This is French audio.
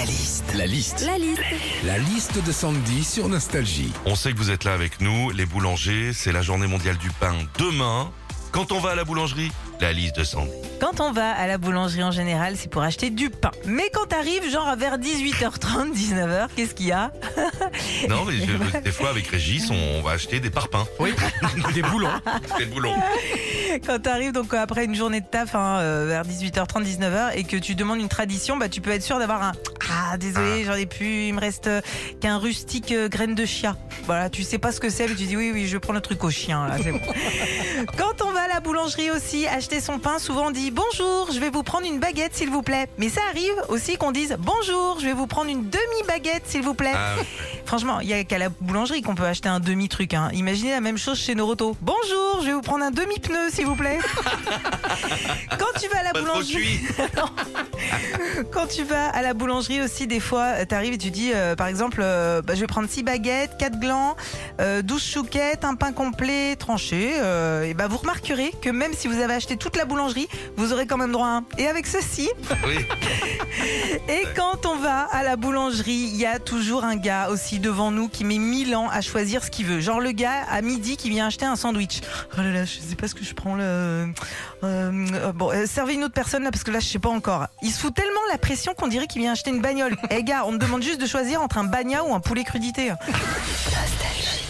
La liste. La liste. La liste. La liste de Sandy sur Nostalgie. On sait que vous êtes là avec nous, les boulangers, c'est la journée mondiale du pain demain. Quand on va à la boulangerie, la liste de Sandy. Quand on va à la boulangerie en général, c'est pour acheter du pain. Mais quand t'arrives, genre vers 18h30, 19h, qu'est-ce qu'il y a? Non, mais je- des fois avec Régis, on va acheter des parpaings. Oui, des boulons. Des boulons. Quand t'arrives donc après une journée de taf hein, euh, vers 18h30, 19h et que tu demandes une tradition, bah tu peux être sûr d'avoir un ah désolé, j'en ai plus, il me reste euh, qu'un rustique euh, graine de chia. Voilà, tu sais pas ce que c'est, mais tu dis oui oui, je vais prendre le truc au chien là, c'est bon. Quand on va la boulangerie aussi acheter son pain, souvent on dit bonjour, je vais vous prendre une baguette s'il vous plaît. Mais ça arrive aussi qu'on dise bonjour, je vais vous prendre une demi baguette s'il vous plaît. Ah, Franchement, il y a qu'à la boulangerie qu'on peut acheter un demi truc. Hein. Imaginez la même chose chez Noroto. Bonjour, je vais vous prendre un demi pneu s'il vous plaît. Quand tu vas à la pas boulangerie, quand tu vas à la boulangerie aussi, des fois, tu arrives et tu dis, euh, par exemple, euh, bah, je vais prendre 6 baguettes, 4 glands, euh, 12 chouquettes, un pain complet tranché. euh, et bah, vous remarquerez que même si vous avez acheté toute la boulangerie, vous aurez quand même droit à un. Et avec ceci, Oui. et quand on va à la boulangerie, il y a toujours un gars aussi devant nous qui met 1000 ans à choisir ce qu'il veut. Genre le gars à midi qui vient acheter un sandwich. Oh là là, je sais pas ce que je prends là. Euh, euh, bon, euh, servez une autre personne là parce que là je sais pas encore. Il se fout tellement la pression qu'on dirait qu'il vient acheter une bagnole. Eh gars, on me demande juste de choisir entre un bagna ou un poulet crudité.